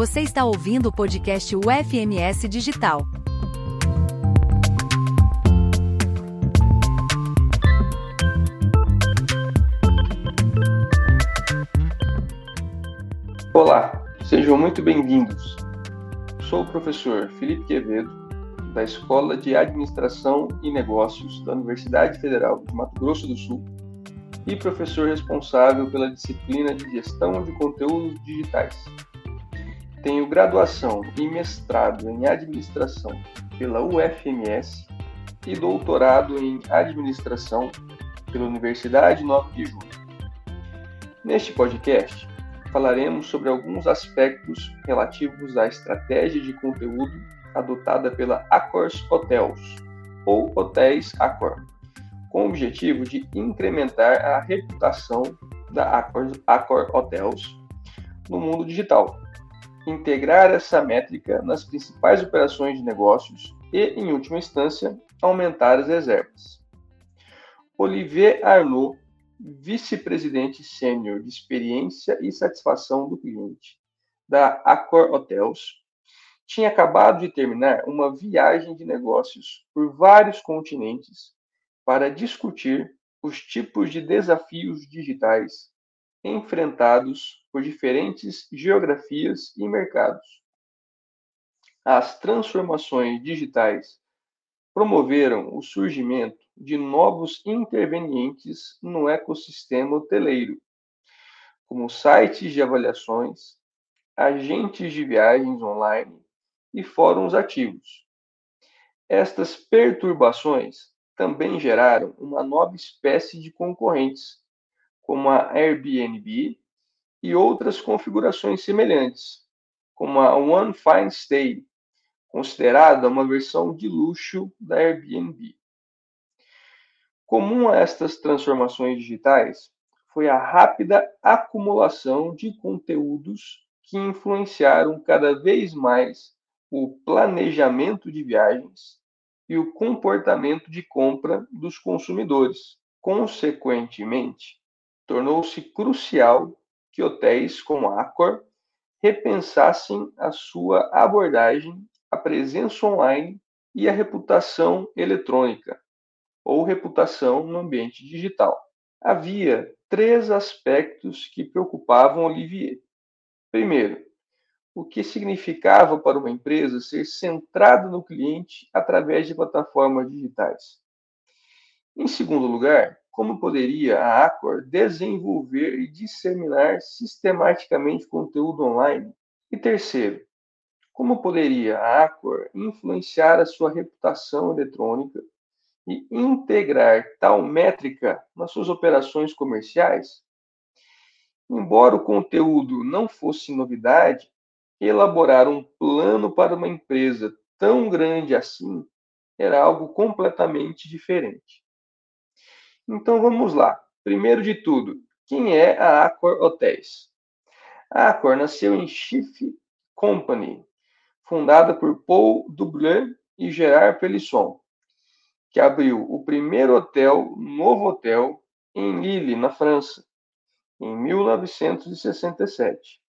Você está ouvindo o podcast UFMS Digital. Olá, sejam muito bem-vindos. Sou o professor Felipe Quevedo, da Escola de Administração e Negócios da Universidade Federal de Mato Grosso do Sul e professor responsável pela disciplina de Gestão de Conteúdos Digitais. Tenho graduação e mestrado em Administração pela UFMS e doutorado em Administração pela Universidade 9 de Julho. Neste podcast, falaremos sobre alguns aspectos relativos à estratégia de conteúdo adotada pela Accors Hotels, ou Hotéis Accor, com o objetivo de incrementar a reputação da Accor, Accor Hotels no mundo digital, integrar essa métrica nas principais operações de negócios e, em última instância, aumentar as reservas. Olivier Arnaud, vice-presidente sênior de experiência e satisfação do cliente da Accor Hotels, tinha acabado de terminar uma viagem de negócios por vários continentes para discutir os tipos de desafios digitais enfrentados por diferentes geografias e mercados. As transformações digitais promoveram o surgimento de novos intervenientes no ecossistema hoteleiro, como sites de avaliações, agentes de viagens online e fóruns ativos. Estas perturbações também geraram uma nova espécie de concorrentes, como a Airbnb e outras configurações semelhantes, como a One Fine Stay, considerada uma versão de luxo da Airbnb. Comum a estas transformações digitais foi a rápida acumulação de conteúdos que influenciaram cada vez mais o planejamento de viagens e o comportamento de compra dos consumidores. Consequentemente, tornou-se crucial que hotéis como a Accor repensassem a sua abordagem, a presença online e a reputação eletrônica, ou reputação no ambiente digital. Havia três aspectos que preocupavam Olivier. Primeiro, o que significava para uma empresa ser centrada no cliente através de plataformas digitais. Em segundo lugar, como poderia a Accor desenvolver e disseminar sistematicamente conteúdo online? E terceiro, como poderia a Accor influenciar a sua reputação eletrônica e integrar tal métrica nas suas operações comerciais? Embora o conteúdo não fosse novidade, elaborar um plano para uma empresa tão grande assim era algo completamente diferente. Então vamos lá. Primeiro de tudo, quem é a Accor Hotels? A Accor nasceu em Chief Company, fundada por Paul Dublin e Gerard Pelisson, que abriu o primeiro hotel, novo hotel, em Lille, na França, em 1967.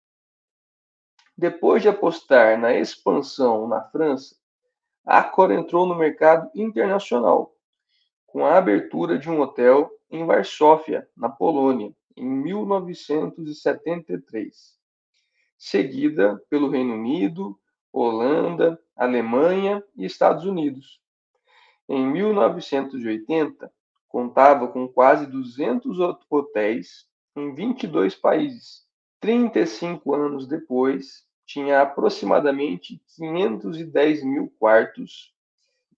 Depois de apostar na expansão na França, a Accor entrou no mercado internacional, com a abertura de um hotel em Varsóvia, na Polônia, em 1973, seguida pelo Reino Unido, Holanda, Alemanha e Estados Unidos. Em 1980, contava com quase 200 hotéis em 22 países. 35 anos depois, tinha aproximadamente 510 mil quartos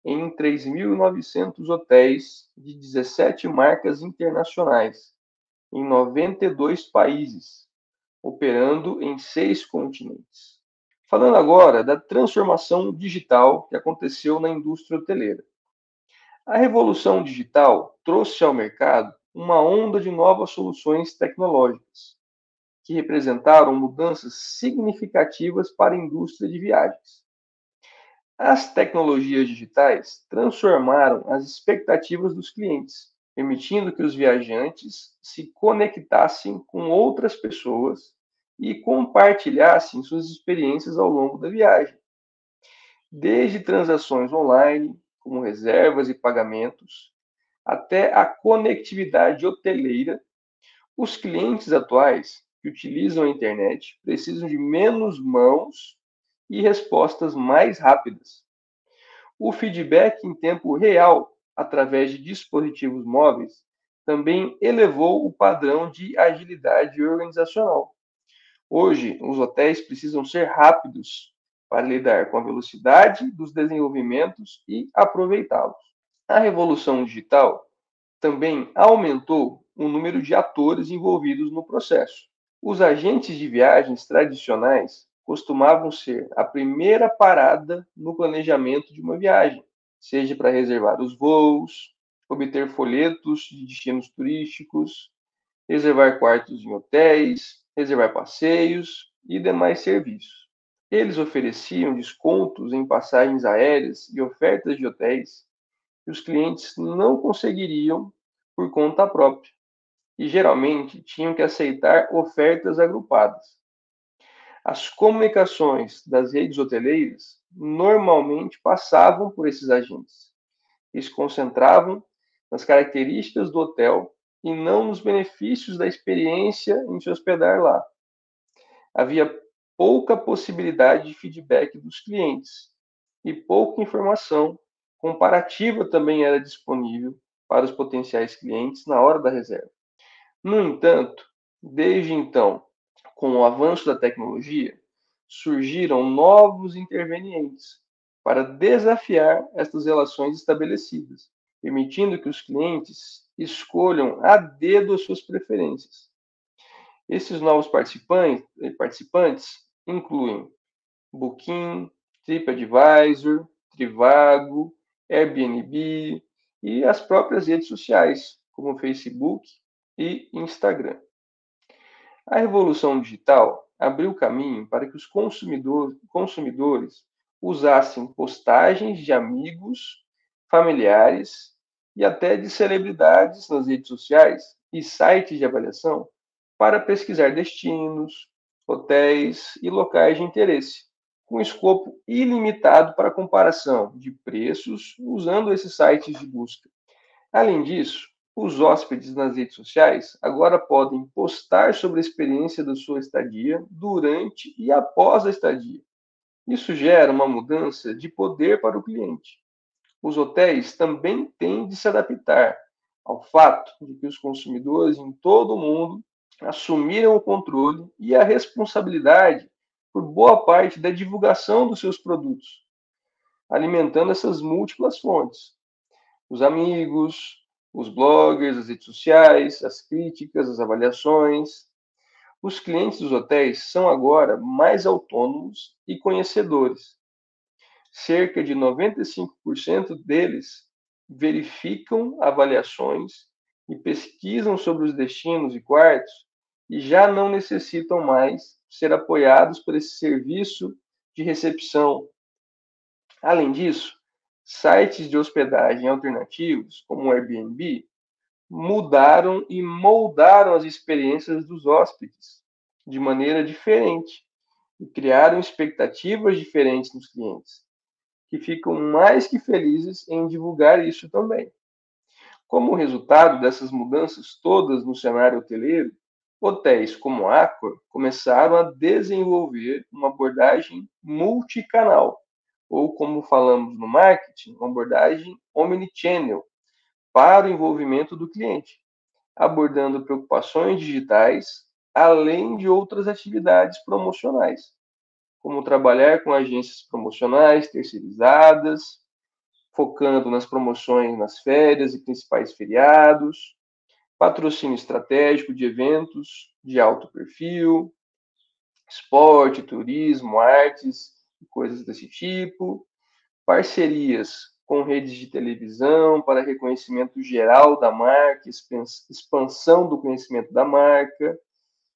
em 3.900 hotéis de 17 marcas internacionais, em 92 países, operando em seis continentes. Falando agora da transformação digital que aconteceu na indústria hoteleira. A revolução digital trouxe ao mercado uma onda de novas soluções tecnológicas, que representaram mudanças significativas para a indústria de viagens. As tecnologias digitais transformaram as expectativas dos clientes, permitindo que os viajantes se conectassem com outras pessoas e compartilhassem suas experiências ao longo da viagem. Desde transações online, como reservas e pagamentos, até a conectividade hoteleira, os clientes atuais que utilizam a internet precisam de menos mãos e respostas mais rápidas. O feedback em tempo real, através de dispositivos móveis, também elevou o padrão de agilidade organizacional. Hoje, os hotéis precisam ser rápidos para lidar com a velocidade dos desenvolvimentos e aproveitá-los. A revolução digital também aumentou o número de atores envolvidos no processo. Os agentes de viagens tradicionais costumavam ser a primeira parada no planejamento de uma viagem, seja para reservar os voos, obter folhetos de destinos turísticos, reservar quartos em hotéis, reservar passeios e demais serviços. Eles ofereciam descontos em passagens aéreas e ofertas de hotéis que os clientes não conseguiriam por conta própria e geralmente tinham que aceitar ofertas agrupadas. As comunicações das redes hoteleiras normalmente passavam por esses agentes. Eles concentravam nas características do hotel e não nos benefícios da experiência em se hospedar lá. Havia pouca possibilidade de feedback dos clientes e pouca informação comparativa também era disponível para os potenciais clientes na hora da reserva. No entanto, desde então, com o avanço da tecnologia, surgiram novos intervenientes para desafiar estas relações estabelecidas permitindo que os clientes escolham a dedo as suas preferências. Esses novos participantes, participantes incluem Booking, TripAdvisor, Trivago, Airbnb e as próprias redes sociais, como Facebook e Instagram. A revolução digital abriu caminho para que os consumidor, consumidores usassem postagens de amigos, familiares e até de celebridades nas redes sociais e sites de avaliação para pesquisar destinos, hotéis e locais de interesse, com escopo ilimitado para comparação de preços usando esses sites de busca. Além disso, os hóspedes nas redes sociais agora podem postar sobre a experiência da sua estadia durante e após a estadia. Isso gera uma mudança de poder para o cliente, os hotéis também têm de se adaptar ao fato de que os consumidores em todo o mundo assumiram o controle e a responsabilidade por boa parte da divulgação dos seus produtos, alimentando essas múltiplas fontes. Os amigos, os bloggers, as redes sociais, as críticas, as avaliações. Os clientes dos hotéis são agora mais autônomos e conhecedores, cerca de 95% deles verificam avaliações e pesquisam sobre os destinos e quartos e já não necessitam mais ser apoiados por esse serviço de recepção. Além disso, sites de hospedagem alternativos, como o Airbnb, mudaram e moldaram as experiências dos hóspedes de maneira diferente e criaram expectativas diferentes nos clientes que ficam mais que felizes em divulgar isso também. Como resultado dessas mudanças todas no cenário hoteleiro, hotéis como Accor começaram a desenvolver uma abordagem multicanal, ou como falamos no marketing, uma abordagem omnichannel, para o envolvimento do cliente, abordando preocupações digitais, além de outras atividades promocionais como trabalhar com agências promocionais terceirizadas, focando nas promoções nas férias e principais feriados, patrocínio estratégico de eventos de alto perfil, esporte, turismo, artes coisas desse tipo, parcerias com redes de televisão para reconhecimento geral da marca, expansão do conhecimento da marca,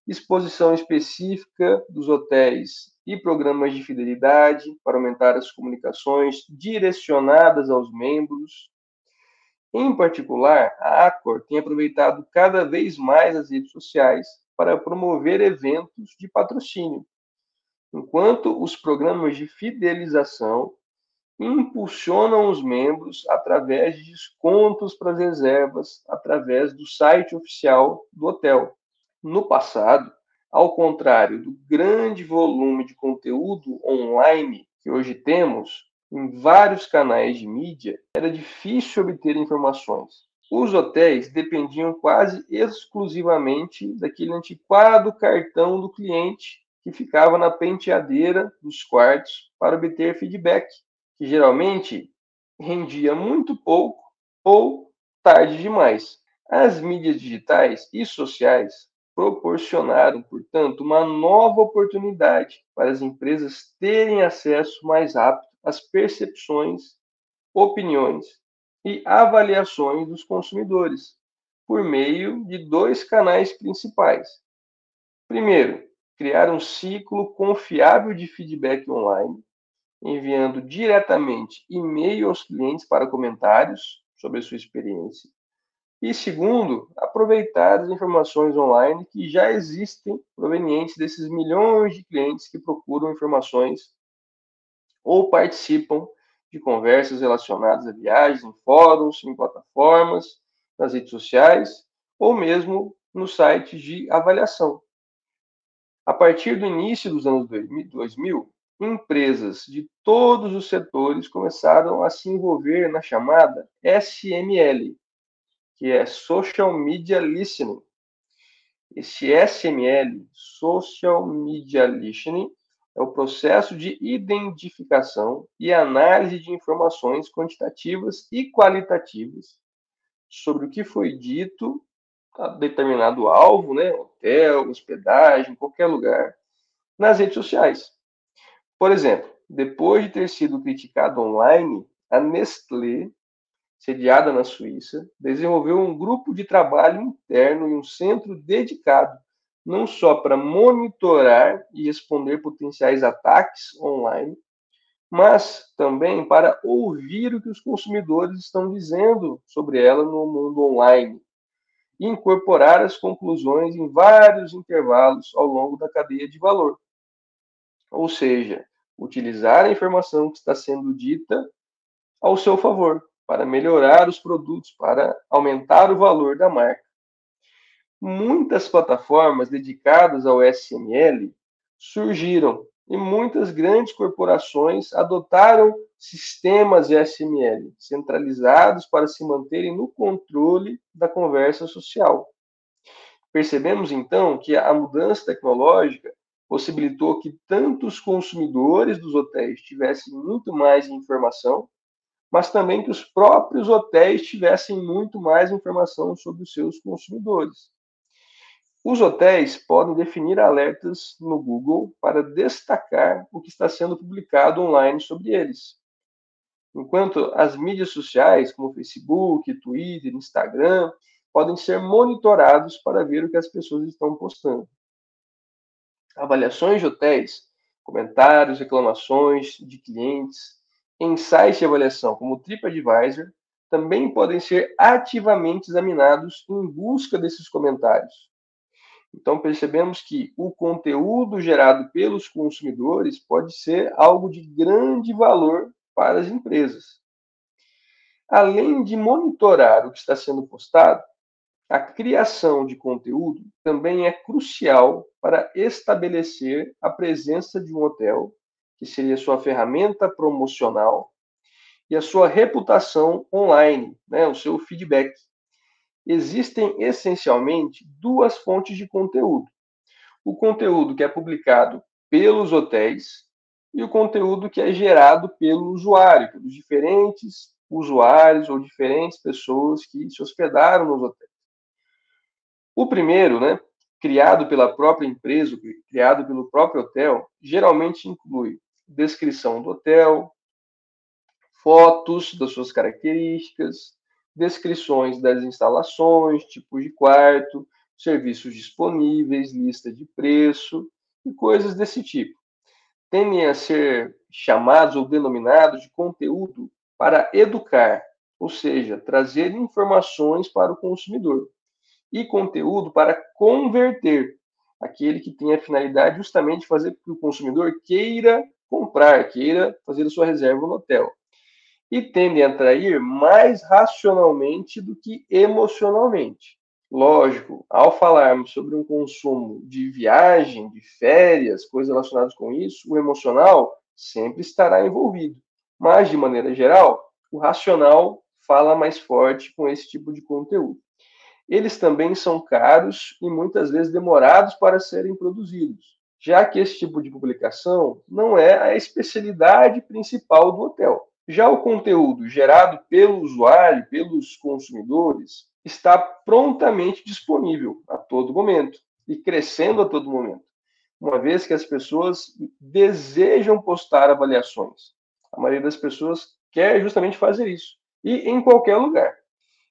exposição específica dos hotéis e programas de fidelidade para aumentar as comunicações direcionadas aos membros. Em particular, a Accor tem aproveitado cada vez mais as redes sociais para promover eventos de patrocínio, enquanto os programas de fidelização impulsionam os membros através de descontos para as reservas através do site oficial do hotel. No passado, ao contrário do grande volume de conteúdo online que hoje temos em vários canais de mídia, era difícil obter informações. Os hotéis dependiam quase exclusivamente daquele antiquado cartão do cliente que ficava na penteadeira dos quartos para obter feedback, que geralmente rendia muito pouco ou tarde demais. As mídias digitais e sociais proporcionaram, portanto, uma nova oportunidade para as empresas terem acesso mais rápido às percepções, opiniões e avaliações dos consumidores, por meio de dois canais principais. Primeiro, criar um ciclo confiável de feedback online, enviando diretamente e-mail aos clientes para comentários sobre a sua experiência. E segundo, aproveitar as informações online que já existem provenientes desses milhões de clientes que procuram informações ou participam de conversas relacionadas a viagens em fóruns, em plataformas, nas redes sociais ou mesmo nos sites de avaliação. A partir do início dos anos 2000, empresas de todos os setores começaram a se envolver na chamada SML, que é Social Media Listening. Esse SML, Social Media Listening, é o processo de identificação e análise de informações quantitativas e qualitativas sobre o que foi dito a determinado alvo, né, hotel, hospedagem, qualquer lugar, nas redes sociais. Por exemplo, depois de ter sido criticado online, a Nestlé, sediada na Suíça, desenvolveu um grupo de trabalho interno e um centro dedicado não só para monitorar e responder potenciais ataques online, mas também para ouvir o que os consumidores estão dizendo sobre ela no mundo online e incorporar as conclusões em vários intervalos ao longo da cadeia de valor. Ou seja, utilizar a informação que está sendo dita ao seu favor, para melhorar os produtos, para aumentar o valor da marca muitas plataformas dedicadas ao SML surgiram e muitas grandes corporações adotaram sistemas SML centralizados para se manterem no controle da conversa social. Percebemos então que a mudança tecnológica possibilitou que tanto os consumidores dos hotéis tivessem muito mais informação, mas também que os próprios hotéis tivessem muito mais informação sobre os seus consumidores. Os hotéis podem definir alertas no Google para destacar o que está sendo publicado online sobre eles. Enquanto as mídias sociais, como Facebook, Twitter, Instagram, podem ser monitorados para ver o que as pessoas estão postando. Avaliações de hotéis, comentários, reclamações de clientes, em sites de avaliação como o TripAdvisor, também podem ser ativamente examinados em busca desses comentários. Então, percebemos que o conteúdo gerado pelos consumidores pode ser algo de grande valor para as empresas. Além de monitorar o que está sendo postado, a criação de conteúdo também é crucial para estabelecer a presença de um hotel, que seria sua ferramenta promocional, e a sua reputação online, né, o seu feedback existem essencialmente duas fontes de conteúdo: o conteúdo que é publicado pelos hotéis e o conteúdo que é gerado pelo usuário, pelos diferentes usuários ou diferentes pessoas que se hospedaram nos hotéis. O primeiro, né, criado pela própria empresa, criado pelo próprio hotel, geralmente inclui descrição do hotel, fotos das suas características, descrições das instalações, tipos de quarto, serviços disponíveis, lista de preço e coisas desse tipo. Tendem a ser chamados ou denominados de conteúdo para educar, ou seja, trazer informações para o consumidor, e conteúdo para converter, aquele que tem a finalidade justamente de fazer com que o consumidor queira comprar, queira fazer a sua reserva no hotel. E tendem a atrair mais racionalmente do que emocionalmente. Lógico, ao falarmos sobre um consumo de viagem, de férias, coisas relacionadas com isso, o emocional sempre estará envolvido. Mas, de maneira geral, o racional fala mais forte com esse tipo de conteúdo. Eles também são caros e muitas vezes demorados para serem produzidos, já que esse tipo de publicação não é a especialidade principal do hotel. Já o conteúdo gerado pelo usuário, pelos consumidores, está prontamente disponível a todo momento e crescendo a todo momento, uma vez que as pessoas desejam postar avaliações. A maioria das pessoas quer justamente fazer isso e em qualquer lugar.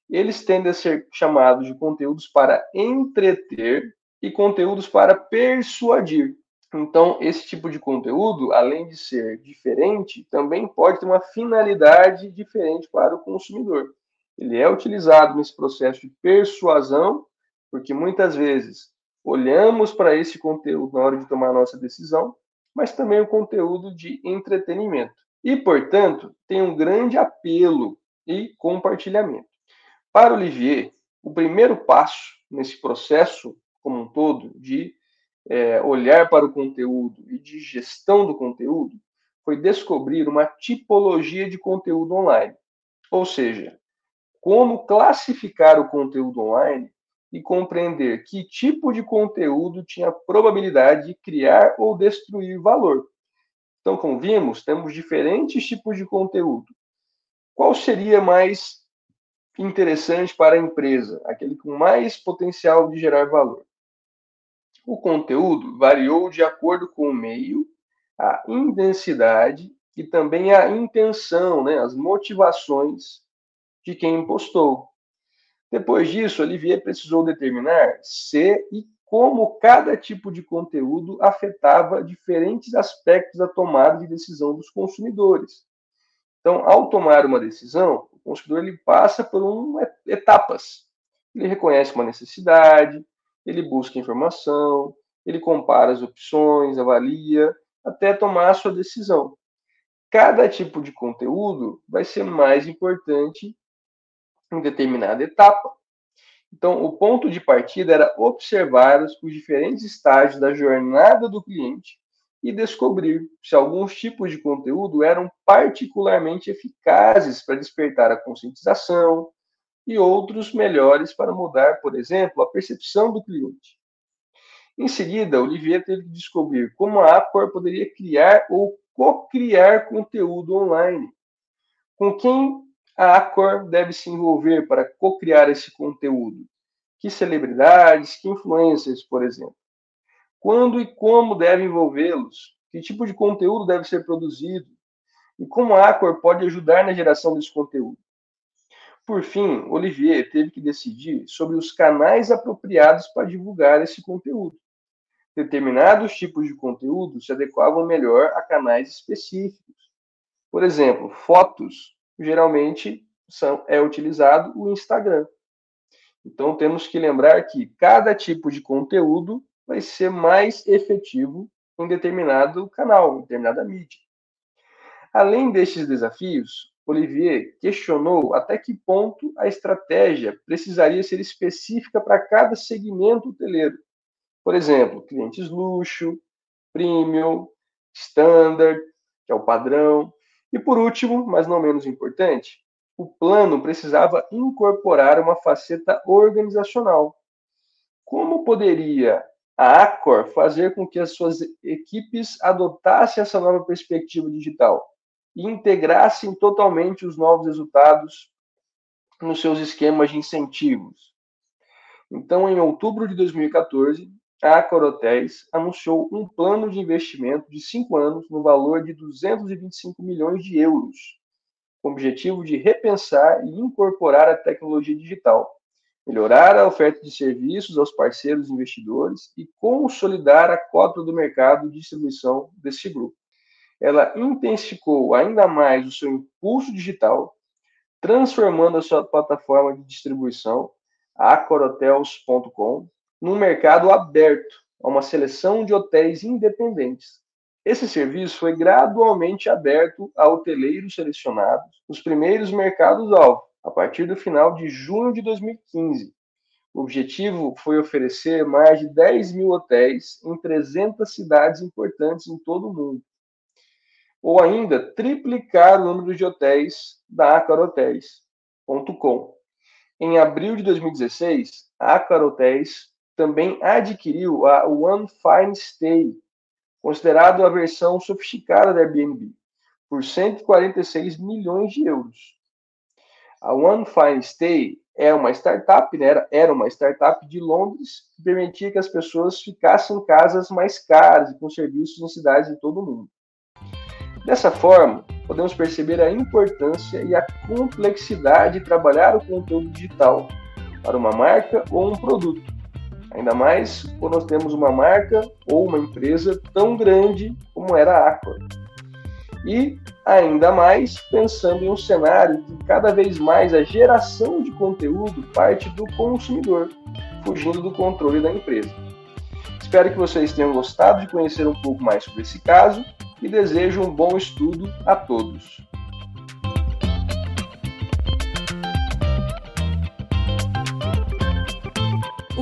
Eles tendem a ser chamados de conteúdos para entreter e conteúdos para persuadir. Então, esse tipo de conteúdo, além de ser diferente, também pode ter uma finalidade diferente para o consumidor. Ele é utilizado nesse processo de persuasão, porque muitas vezes olhamos para esse conteúdo na hora de tomar nossa decisão, mas também o conteúdo de entretenimento. E, portanto, tem um grande apelo e compartilhamento. Para Olivier, o primeiro passo nesse processo como um todo de é, olhar para o conteúdo e de gestão do conteúdo foi descobrir uma tipologia de conteúdo online. Ou seja, como classificar o conteúdo online e compreender que tipo de conteúdo tinha probabilidade de criar ou destruir valor. Então, como vimos, temos diferentes tipos de conteúdo. Qual seria mais interessante para a empresa, aquele com mais potencial de gerar valor? O conteúdo variou de acordo com o meio, a intensidade e também a intenção, né, as motivações de quem postou. Depois disso, Olivier precisou determinar se e como cada tipo de conteúdo afetava diferentes aspectos da tomada de decisão dos consumidores. Então, ao tomar uma decisão, o consumidor ele passa por um, etapas. Ele reconhece uma necessidade, ele busca informação, ele compara as opções, avalia, até tomar a sua decisão. Cada tipo de conteúdo vai ser mais importante em determinada etapa. Então, o ponto de partida era observar os diferentes estágios da jornada do cliente e descobrir se alguns tipos de conteúdo eram particularmente eficazes para despertar a conscientização e outros melhores para mudar, por exemplo, a percepção do cliente. Em seguida, Olivier teve que descobrir como a Accor poderia criar ou co-criar conteúdo online. Com quem a Accor deve se envolver para co-criar esse conteúdo? Que celebridades, que influencers, por exemplo? Quando e como deve envolvê-los? Que tipo de conteúdo deve ser produzido? E como a Acor pode ajudar na geração desse conteúdo? Por fim, Olivier teve que decidir sobre os canais apropriados para divulgar esse conteúdo. Determinados tipos de conteúdo se adequavam melhor a canais específicos. Por exemplo, fotos, geralmente são, é utilizado o Instagram. Então temos que lembrar que cada tipo de conteúdo vai ser mais efetivo em determinado canal, em determinada mídia. Além destes desafios, Olivier questionou até que ponto a estratégia precisaria ser específica para cada segmento hoteleiro. Por exemplo, clientes luxo, premium, standard, que é o padrão. E por último, mas não menos importante, o plano precisava incorporar uma faceta organizacional. Como poderia a Accor fazer com que as suas equipes adotassem essa nova perspectiva digital e integrassem totalmente os novos resultados nos seus esquemas de incentivos. Então, em outubro de 2014, a Accor Hotels anunciou um plano de investimento de cinco anos no valor de 225 milhões de euros, com o objetivo de repensar e incorporar a tecnologia digital melhorar a oferta de serviços aos parceiros investidores e consolidar a cota do mercado de distribuição desse grupo. Ela intensificou ainda mais o seu impulso digital, transformando a sua plataforma de distribuição, acorhotels.com, num mercado aberto, a uma seleção de hotéis independentes. Esse serviço foi gradualmente aberto a hoteleiros selecionados nos primeiros mercados-alvo, a partir do final de junho de 2015. O objetivo foi oferecer mais de 10 mil hotéis em 300 cidades importantes em todo o mundo. Ou ainda, triplicar o número de hotéis da acarotéis.com. Em abril de 2016, a Acar Hotels também adquiriu a One Fine Stay, considerado a versão sofisticada da Airbnb, por 146 milhões de euros. A One Fine Stay é uma startup, né? era uma startup de Londres que permitia que as pessoas ficassem em casas mais caras e com serviços em cidades de todo o mundo. Dessa forma, podemos perceber a importância e a complexidade de trabalhar o conteúdo digital para uma marca ou um produto. Ainda mais quando nós temos uma marca ou uma empresa tão grande como era a Aqua. E ainda mais pensando em um cenário que cada vez mais a geração de conteúdo parte do consumidor, fugindo do controle da empresa. Espero que vocês tenham gostado de conhecer um pouco mais sobre esse caso e desejo um bom estudo a todos.